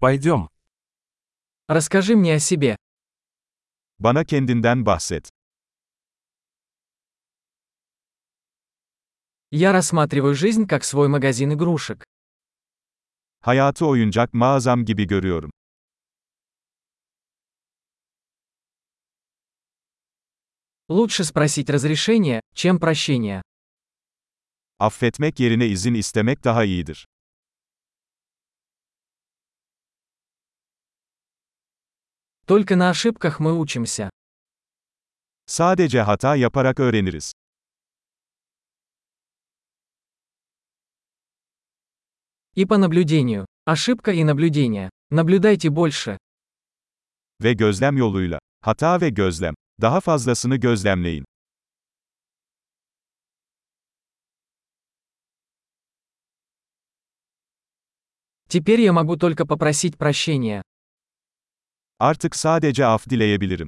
Пойдем. Расскажи мне о себе. Bana kendinden bahset. Я рассматриваю жизнь как свой магазин игрушек. Hayatı oyuncak mağazam gibi görüyorum. Лучше спросить разрешение, чем прощение. Affetmek yerine izin istemek daha iyidir. Только на ошибках мы учимся. Sadece hata yaparak öğreniriz. И по наблюдению. Ошибка и наблюдение. Наблюдайте больше. Ve gözlem yoluyla. Hata ve gözlem. Daha fazlasını gözlemleyin. Теперь я могу только попросить прощения. Artık sadece af dileyebilirim.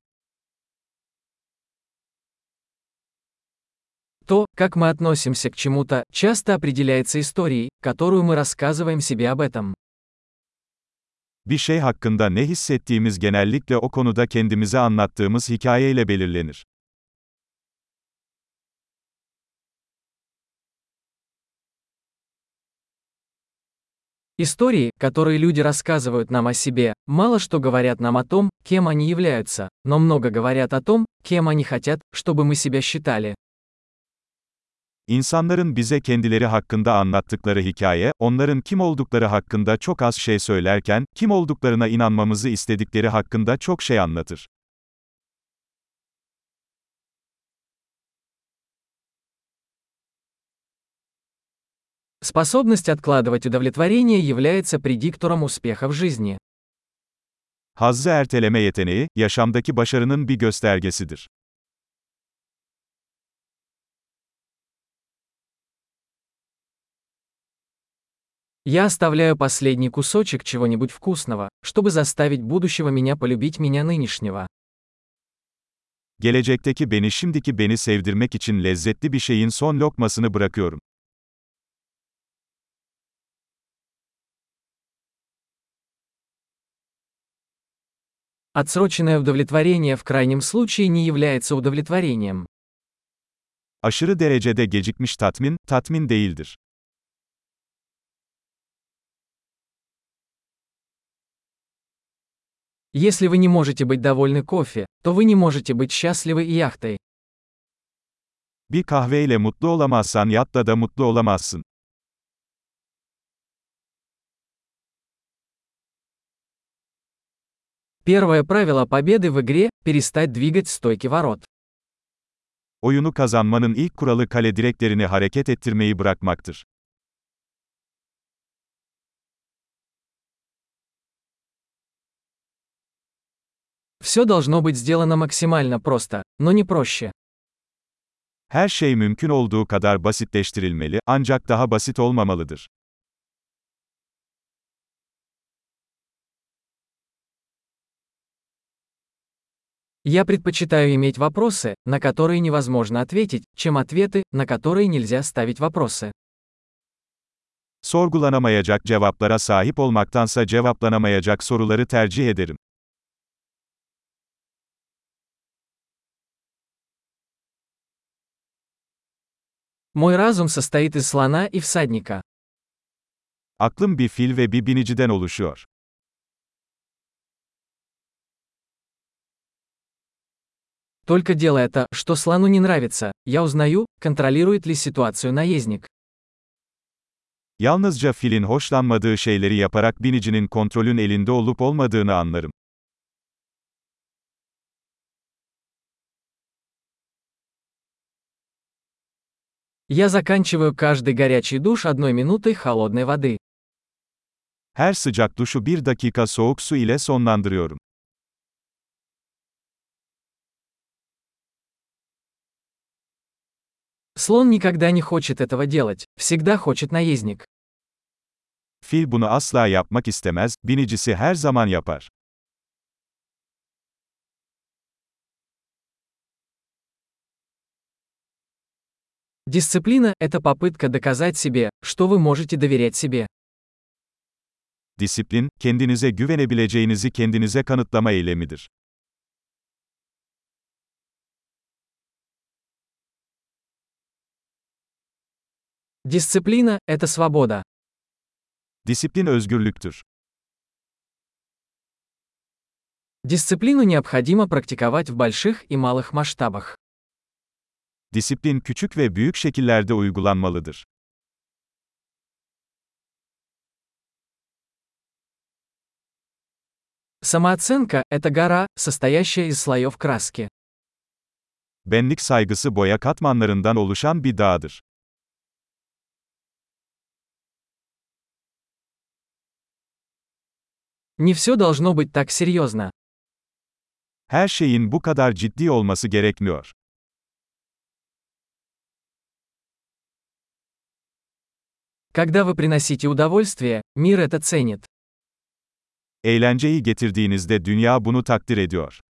То, как мы относимся к чему-то, часто определяется историей, которую мы рассказываем себе об этом. Bir şey hakkında ne hissettiğimiz genellikle o konuda kendimize anlattığımız hikayeyle belirlenir. Истории, которые люди рассказывают нам о себе, мало что говорят нам о том, кем они являются, но много говорят о том, кем они хотят, чтобы мы себя считали. İnsanların bize kendileri hakkında anlattıkları hikaye, onların kim oldukları hakkında çok az şey söylerken, kim olduklarına inanmamızı istedikleri hakkında çok şey anlatır. Способность откладывать удовлетворение является предиктором успеха в жизни. Hazzı erteleme yeteneği, yaşamdaki başarının bir göstergesidir. Я оставляю последний кусочек чего-нибудь вкусного, чтобы заставить будущего меня полюбить меня нынешнего. Gelecekteki beni şimdiki beni sevdirmek için lezzetli bir şeyin son lokmasını bırakıyorum. Отсроченное удовлетворение в крайнем случае не является удовлетворением. Aşırı derecede gecikmiş tatmin, tatmin değildir. Если вы не можете быть довольны кофе, то вы не можете быть счастливы и яхтой. Bir kahveyle mutlu olamazsan yatta da mutlu olamazsın. Первое правило победы в игре – перестать двигать стойки ворот. Oyunu kazanmanın ilk kuralı kale direklerini hareket ettirmeyi bırakmaktır. Все должно быть сделано максимально просто, но не проще. Her şey mümkün olduğu kadar basitleştirilmeli, ancak daha basit olmamalıdır. Я предпочитаю иметь вопросы, на которые невозможно ответить, чем ответы, на которые нельзя ставить вопросы. Sorgulanamayacak cevaplara sahip olmaktansa cevaplanamayacak soruları tercih ederim. Мой разум состоит из слона и всадника. Aklım bir fil ve bir biniciden oluşuyor. Только делая то, что слону не нравится, я узнаю, контролирует ли ситуацию наездник. Yalnızca filin hoşlanmadığı şeyleri yaparak binicinin kontrolün elinde olup olmadığını anlarım. Я заканчиваю каждый горячий душ одной минутой холодной воды. Her sıcak duşu bir dakika soğuk su ile sonlandırıyorum. Слон никогда не хочет этого делать, всегда хочет наездник. Fil bunu asla yapmak istemez, binicisi her zaman yapar. Дисциплина – это попытка доказать себе, что вы можете доверять себе. Disiplin, kendinize güvenebileceğinizi kendinize kanıtlama eylemidir. Дисциплина – это свобода. Disiplin özgürlüktür. Дисциплину необходимо практиковать в больших и малых масштабах. Disiplin küçük ve büyük şekillerde uygulanmalıdır. Самооценка – это гора, состоящая из слоев краски. Benlik saygısı boya katmanlarından oluşan bir dağdır. Не все должно быть так серьезно. Her şeyin bu kadar ciddi olması gerekmiyor. Когда вы приносите удовольствие, мир это ценит. Eğlenceyi getirdiğinizde dünya bunu takdir ediyor.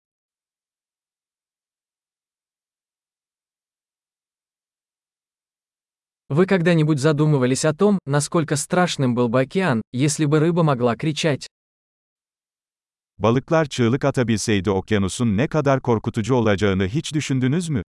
Вы когда-нибудь задумывались о том, насколько страшным был бы океан, если бы рыба могла кричать? Balıklar çığlık atabilseydi okyanusun ne kadar korkutucu olacağını hiç düşündünüz mü?